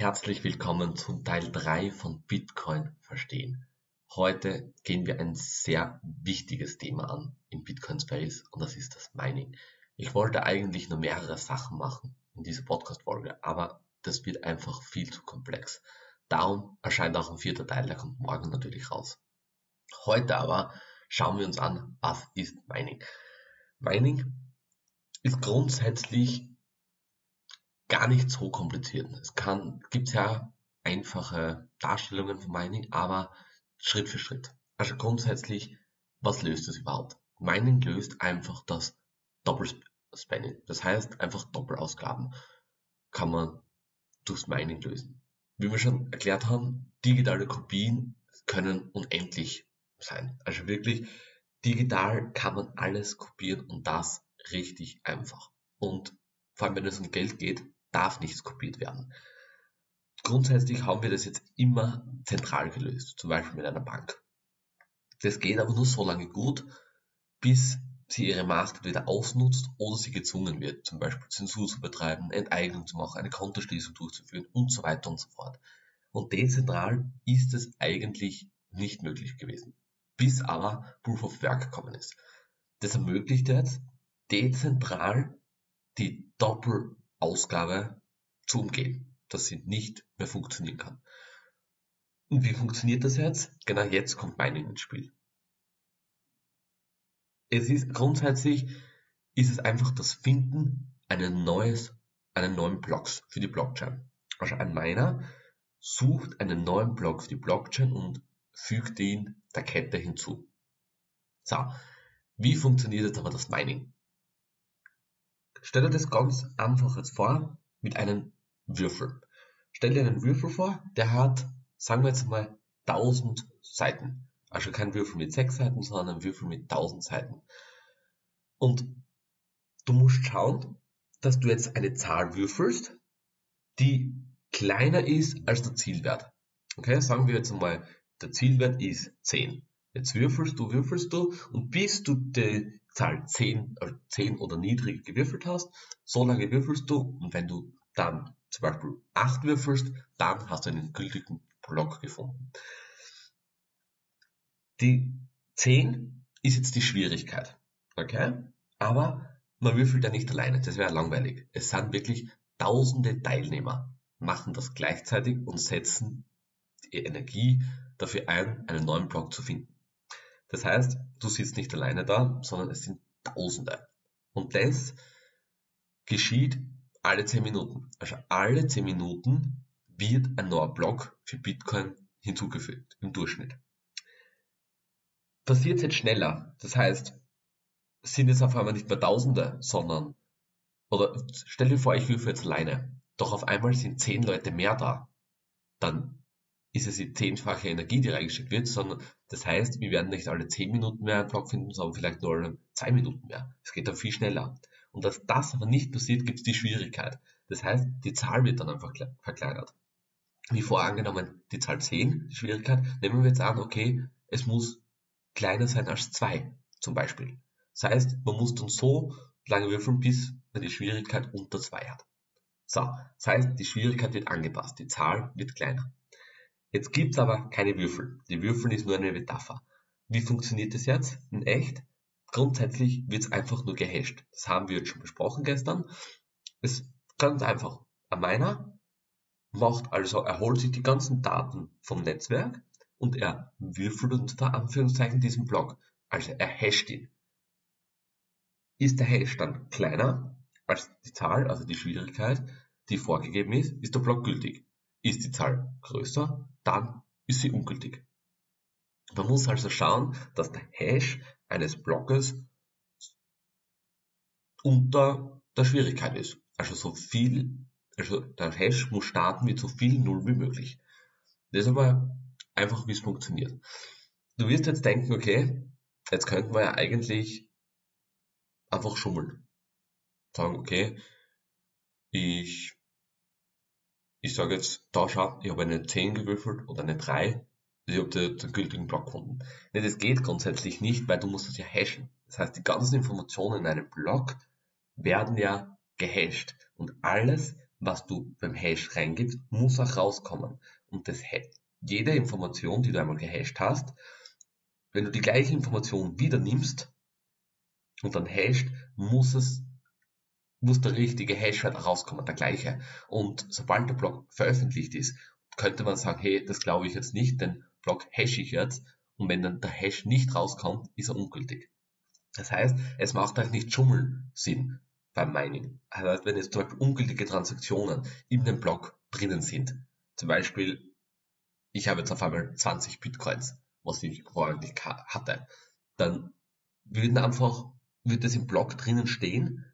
Herzlich willkommen zum Teil 3 von Bitcoin verstehen. Heute gehen wir ein sehr wichtiges Thema an im Bitcoin Space und das ist das Mining. Ich wollte eigentlich nur mehrere Sachen machen in dieser Podcast-Folge, aber das wird einfach viel zu komplex. Darum erscheint auch ein vierter Teil, der kommt morgen natürlich raus. Heute aber schauen wir uns an, was ist Mining. Mining ist grundsätzlich gar nicht so kompliziert. Es kann, gibt ja einfache Darstellungen von Mining, aber Schritt für Schritt. Also grundsätzlich, was löst es überhaupt? Mining löst einfach das Doppelspanning. Das heißt, einfach Doppelausgaben kann man durchs Mining lösen. Wie wir schon erklärt haben, digitale Kopien können unendlich sein. Also wirklich, digital kann man alles kopieren und das richtig einfach. Und vor allem, wenn es um Geld geht, darf nichts kopiert werden. Grundsätzlich haben wir das jetzt immer zentral gelöst, zum Beispiel mit einer Bank. Das geht aber nur so lange gut, bis sie ihre Macht wieder ausnutzt oder sie gezwungen wird, zum Beispiel Zensur zu betreiben, Enteignung zu machen, eine Kontoschließung durchzuführen und so weiter und so fort. Und dezentral ist es eigentlich nicht möglich gewesen, bis aber Proof of Work gekommen ist. Das ermöglicht jetzt dezentral die Doppel Ausgabe zu umgehen, dass sie nicht mehr funktionieren kann. Und wie funktioniert das jetzt? Genau jetzt kommt Mining ins Spiel. Es ist grundsätzlich ist es einfach das Finden eines neues, einen neuen Blocks für die Blockchain. Also ein Miner sucht einen neuen Block für die Blockchain und fügt ihn der Kette hinzu. So, wie funktioniert jetzt aber das Mining? Stell dir das ganz einfach jetzt vor mit einem Würfel. Stell dir einen Würfel vor, der hat, sagen wir jetzt mal, 1000 Seiten. Also kein Würfel mit 6 Seiten, sondern ein Würfel mit 1000 Seiten. Und du musst schauen, dass du jetzt eine Zahl würfelst, die kleiner ist als der Zielwert. Okay, sagen wir jetzt mal, der Zielwert ist 10. Jetzt würfelst du, würfelst du und bis du die Zahl 10, äh 10 oder niedrig gewürfelt hast, so lange würfelst du und wenn du dann zum Beispiel 8 würfelst, dann hast du einen gültigen Block gefunden. Die 10 ist jetzt die Schwierigkeit. Okay? Aber man würfelt ja nicht alleine, das wäre langweilig. Es sind wirklich tausende Teilnehmer, machen das gleichzeitig und setzen die Energie dafür ein, einen neuen Block zu finden. Das heißt, du sitzt nicht alleine da, sondern es sind Tausende. Und das geschieht alle 10 Minuten. Also alle 10 Minuten wird ein neuer Block für Bitcoin hinzugefügt im Durchschnitt. Passiert jetzt schneller. Das heißt, sind es auf einmal nicht mehr Tausende, sondern, oder stell dir vor, ich würfe jetzt alleine. Doch auf einmal sind 10 Leute mehr da. Dann ist es die zehnfache Energie, die reingeschickt wird, sondern das heißt, wir werden nicht alle zehn Minuten mehr einen Block finden, sondern vielleicht nur alle zwei Minuten mehr. Es geht dann viel schneller. Und dass das aber nicht passiert, gibt es die Schwierigkeit. Das heißt, die Zahl wird dann einfach verkleinert. Wie vorangenommen, die Zahl 10, die Schwierigkeit, nehmen wir jetzt an, okay, es muss kleiner sein als 2, zum Beispiel. Das heißt, man muss dann so lange würfeln, bis man die Schwierigkeit unter 2 hat. So, das heißt, die Schwierigkeit wird angepasst, die Zahl wird kleiner. Jetzt gibt's aber keine Würfel. Die Würfel ist nur eine Metapher. Wie funktioniert das jetzt in echt? Grundsätzlich wird's einfach nur gehasht. Das haben wir jetzt schon besprochen gestern. Es ist ganz einfach. Ein Miner macht also, er holt sich die ganzen Daten vom Netzwerk und er würfelt unter Anführungszeichen diesen Block. Also er hasht ihn. Ist der Hash dann kleiner als die Zahl, also die Schwierigkeit, die vorgegeben ist, ist der Block gültig. Ist die Zahl größer, dann ist sie ungültig. Man muss also schauen, dass der Hash eines Blockes unter der Schwierigkeit ist. Also so viel, also der Hash muss starten mit so viel Null wie möglich. Das ist aber einfach, wie es funktioniert. Du wirst jetzt denken, okay, jetzt könnten wir ja eigentlich einfach schummeln. Sagen, okay, ich ich sage jetzt, da schau, ich habe eine 10 gewürfelt oder eine 3, ich habe den, den gültigen Block gefunden. Nee, das geht grundsätzlich nicht, weil du musst das ja hashen. Das heißt, die ganzen Informationen in einem Block werden ja gehasht und alles was du beim Hash reingibst, muss auch rauskommen. Und das, jede Information, die du einmal gehasht hast, wenn du die gleiche Information wieder nimmst und dann hasht, muss es muss der richtige Hashwert rauskommen, der gleiche. Und sobald der Block veröffentlicht ist, könnte man sagen, hey, das glaube ich jetzt nicht, den Block hash ich jetzt und wenn dann der Hash nicht rauskommt, ist er ungültig. Das heißt, es macht halt nicht Schummeln Sinn beim Mining. Heißt, wenn jetzt zum Beispiel ungültige Transaktionen in dem Block drinnen sind, zum Beispiel, ich habe jetzt auf einmal 20 Bitcoins, was ich vorher nicht hatte, dann würden einfach, würde das im Block drinnen stehen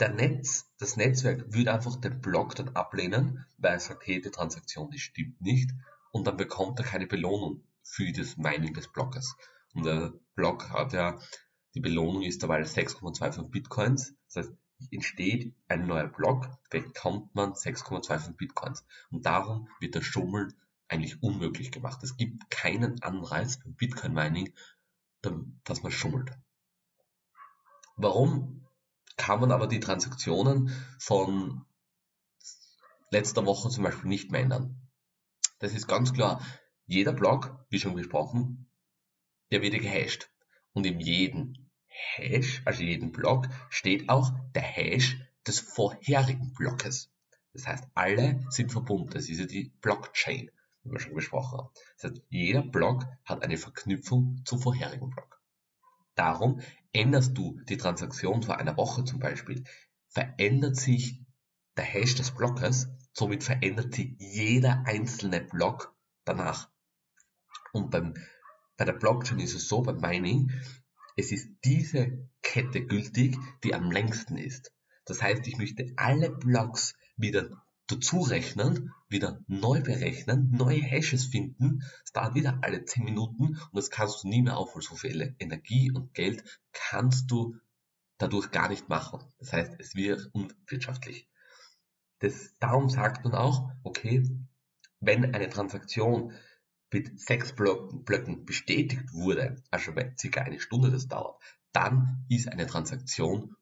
der Netz, das Netzwerk würde einfach den Block dann ablehnen, weil er sagt, hey, die Transaktion, die stimmt nicht, und dann bekommt er keine Belohnung für das Mining des Blockes. Und der Block hat ja, die Belohnung ist dabei 6,25 Bitcoins, das heißt, entsteht ein neuer Block, bekommt man 6,25 Bitcoins. Und darum wird das Schummeln eigentlich unmöglich gemacht. Es gibt keinen Anreiz beim Bitcoin Mining, dass man schummelt. Warum kann man aber die Transaktionen von letzter Woche zum Beispiel nicht mehr ändern. Das ist ganz klar. Jeder Block, wie schon besprochen, der wird gehasht. Und in jedem Hash, also jedem Block, steht auch der Hash des vorherigen Blockes. Das heißt, alle sind verbunden. Das ist ja die Blockchain, wie wir schon besprochen haben. Das heißt, jeder Block hat eine Verknüpfung zum vorherigen Block. Darum änderst du die Transaktion vor einer Woche zum Beispiel, verändert sich der Hash des Blockes, somit verändert sich jeder einzelne Block danach. Und beim, bei der Blockchain ist es so, beim Mining, es ist diese Kette gültig, die am längsten ist. Das heißt, ich möchte alle Blocks wieder dazu rechnen, wieder neu berechnen, neue Hashes finden, es dauert wieder alle 10 Minuten und das kannst du nie mehr aufholen. So viel Energie und Geld kannst du dadurch gar nicht machen. Das heißt, es wird unwirtschaftlich. Das, darum sagt man auch, okay, wenn eine Transaktion mit sechs Blöcken bestätigt wurde, also bei circa eine Stunde das dauert, dann ist eine Transaktion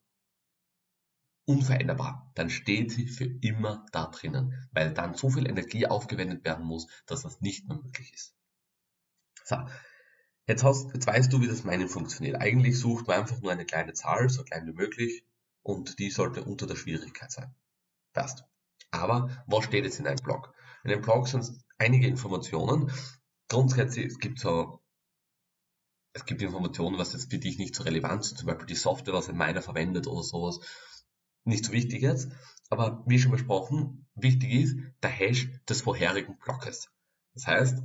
unveränderbar, dann steht sie für immer da drinnen, weil dann so viel Energie aufgewendet werden muss, dass das nicht mehr möglich ist. So, jetzt, hast, jetzt weißt du, wie das Mining funktioniert. Eigentlich sucht man einfach nur eine kleine Zahl, so klein wie möglich, und die sollte unter der Schwierigkeit sein. Passt. Aber was steht jetzt in einem Blog? In einem Blog sind einige Informationen. Grundsätzlich, es gibt so es gibt Informationen, was jetzt für dich nicht so relevant sind, zum Beispiel die Software, was ein Miner verwendet oder sowas nicht so wichtig jetzt, aber wie schon besprochen, wichtig ist der Hash des vorherigen Blockes. Das heißt,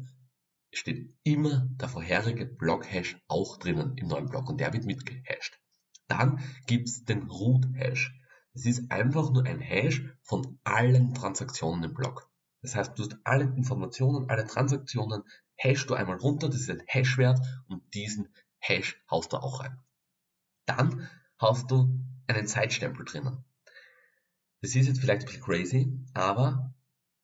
es steht immer der vorherige Block-Hash auch drinnen im neuen Block und der wird mitgehasht. Dann gibt's den Root-Hash. Das ist einfach nur ein Hash von allen Transaktionen im Block. Das heißt, du hast alle Informationen, alle Transaktionen, hashst du einmal runter, das ist ein Hashwert und diesen Hash haust du auch rein. Dann hast du einen Zeitstempel drinnen. Das ist jetzt vielleicht ein bisschen crazy, aber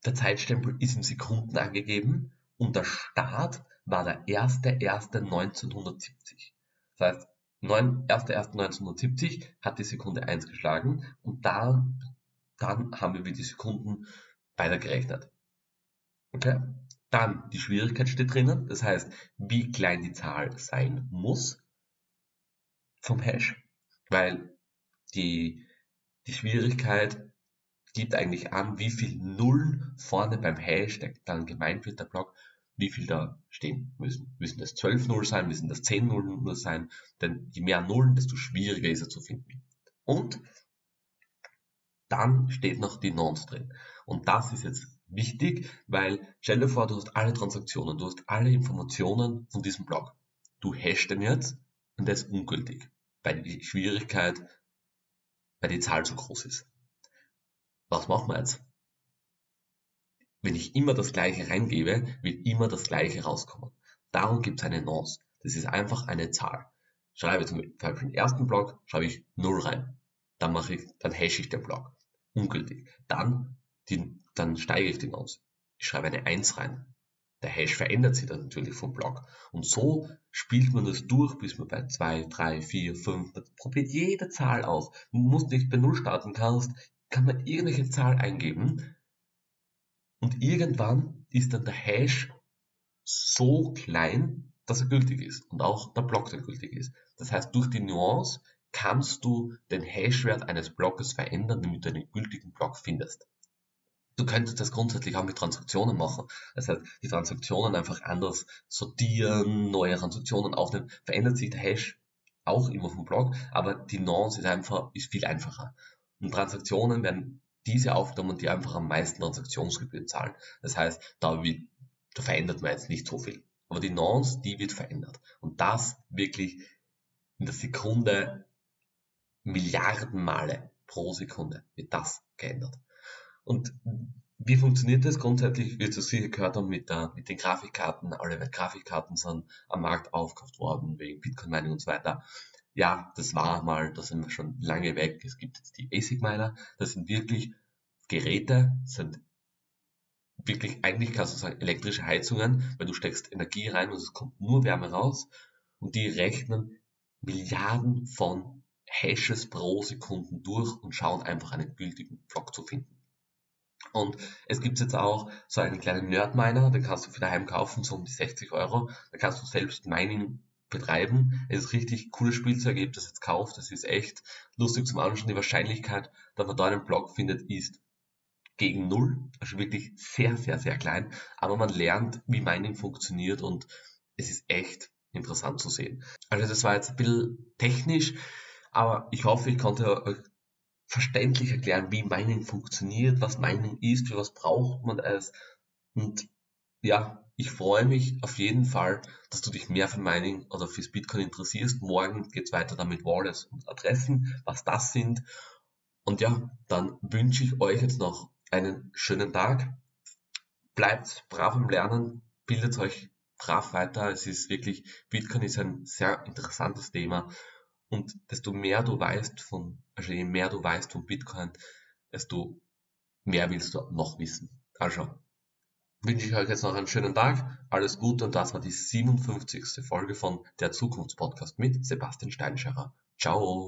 der Zeitstempel ist in Sekunden angegeben und der Start war der 1.1.1970. Das heißt, 1.1.1970 hat die Sekunde 1 geschlagen und dann, dann haben wir die Sekunden weitergerechnet. Okay? Dann die Schwierigkeit steht drinnen, das heißt, wie klein die Zahl sein muss vom Hash, weil die, die Schwierigkeit gibt eigentlich an, wie viel Nullen vorne beim Hash, der dann gemeint wird, der Block, wie viel da stehen müssen. Müssen das 12 Null sein, müssen das 10 Nullen nur sein, denn je mehr Nullen, desto schwieriger ist er zu finden. Und dann steht noch die Nonce drin. Und das ist jetzt wichtig, weil stell dir vor, du hast alle Transaktionen, du hast alle Informationen von diesem Block. Du hashst den jetzt und der ist ungültig, weil die Schwierigkeit, weil die Zahl zu groß ist was machen wir jetzt? Wenn ich immer das gleiche reingebe, wird immer das gleiche rauskommen. Darum gibt es eine Nonce. Das ist einfach eine Zahl. Schreibe zum Beispiel den ersten Block, schreibe ich 0 rein. Dann mache ich, dann hashe ich den Block. Ungültig. Dann, die, dann steige ich die Nonce. Ich schreibe eine 1 rein. Der Hash verändert sich dann natürlich vom Block. Und so spielt man das durch, bis man bei 2, 3, 4, 5, probiert jede Zahl aus. Du musst nicht bei 0 starten kannst, kann man irgendwelche Zahl eingeben und irgendwann ist dann der Hash so klein, dass er gültig ist und auch der Block dann gültig ist. Das heißt, durch die Nuance kannst du den Hashwert eines Blockes verändern, damit du einen gültigen Block findest. Du könntest das grundsätzlich auch mit Transaktionen machen. Das heißt, die Transaktionen einfach anders sortieren, neue Transaktionen aufnehmen, verändert sich der Hash auch immer vom Block, aber die Nuance ist einfach, ist viel einfacher. Und Transaktionen werden diese aufgenommen, die einfach am meisten Transaktionsgebühren zahlen. Das heißt, da, wird, da verändert man jetzt nicht so viel. Aber die Nonce, die wird verändert. Und das wirklich in der Sekunde Milliarden Male pro Sekunde wird das geändert. Und wie funktioniert das? Grundsätzlich wird es sicher gehört haben mit, der, mit den Grafikkarten. Alle Grafikkarten sind am Markt aufgekauft worden wegen Bitcoin Mining und so weiter. Ja, das war mal, da sind wir schon lange weg. Es gibt jetzt die ASIC Miner. Das sind wirklich Geräte, sind wirklich, eigentlich kannst du sagen, elektrische Heizungen, weil du steckst Energie rein und es kommt nur Wärme raus und die rechnen Milliarden von Hashes pro Sekunden durch und schauen einfach einen gültigen Block zu finden. Und es gibt jetzt auch so einen kleinen Nerdminer, den kannst du für daheim kaufen, so um die 60 Euro. Da kannst du selbst Mining betreiben. Es ist richtig cooles Spielzeug, habe das jetzt gekauft, das ist echt lustig zum Anschauen. Die Wahrscheinlichkeit, dass man da einen Block findet, ist gegen Null, also wirklich sehr, sehr, sehr klein. Aber man lernt, wie Mining funktioniert und es ist echt interessant zu sehen. Also das war jetzt ein bisschen technisch, aber ich hoffe, ich konnte euch verständlich erklären, wie Mining funktioniert, was Mining ist, für was braucht man es. Und ja, ich freue mich auf jeden Fall, dass du dich mehr für Mining oder fürs Bitcoin interessierst. Morgen geht's weiter damit Wallets und Adressen, was das sind. Und ja, dann wünsche ich euch jetzt noch einen schönen Tag. Bleibt brav im Lernen, bildet euch brav weiter. Es ist wirklich, Bitcoin ist ein sehr interessantes Thema. Und desto mehr du weißt von, also je mehr du weißt von Bitcoin, desto mehr willst du noch wissen. Also wünsche ich euch jetzt noch einen schönen Tag. Alles Gute und das war die 57. Folge von der Zukunftspodcast mit Sebastian Steinscherer. Ciao.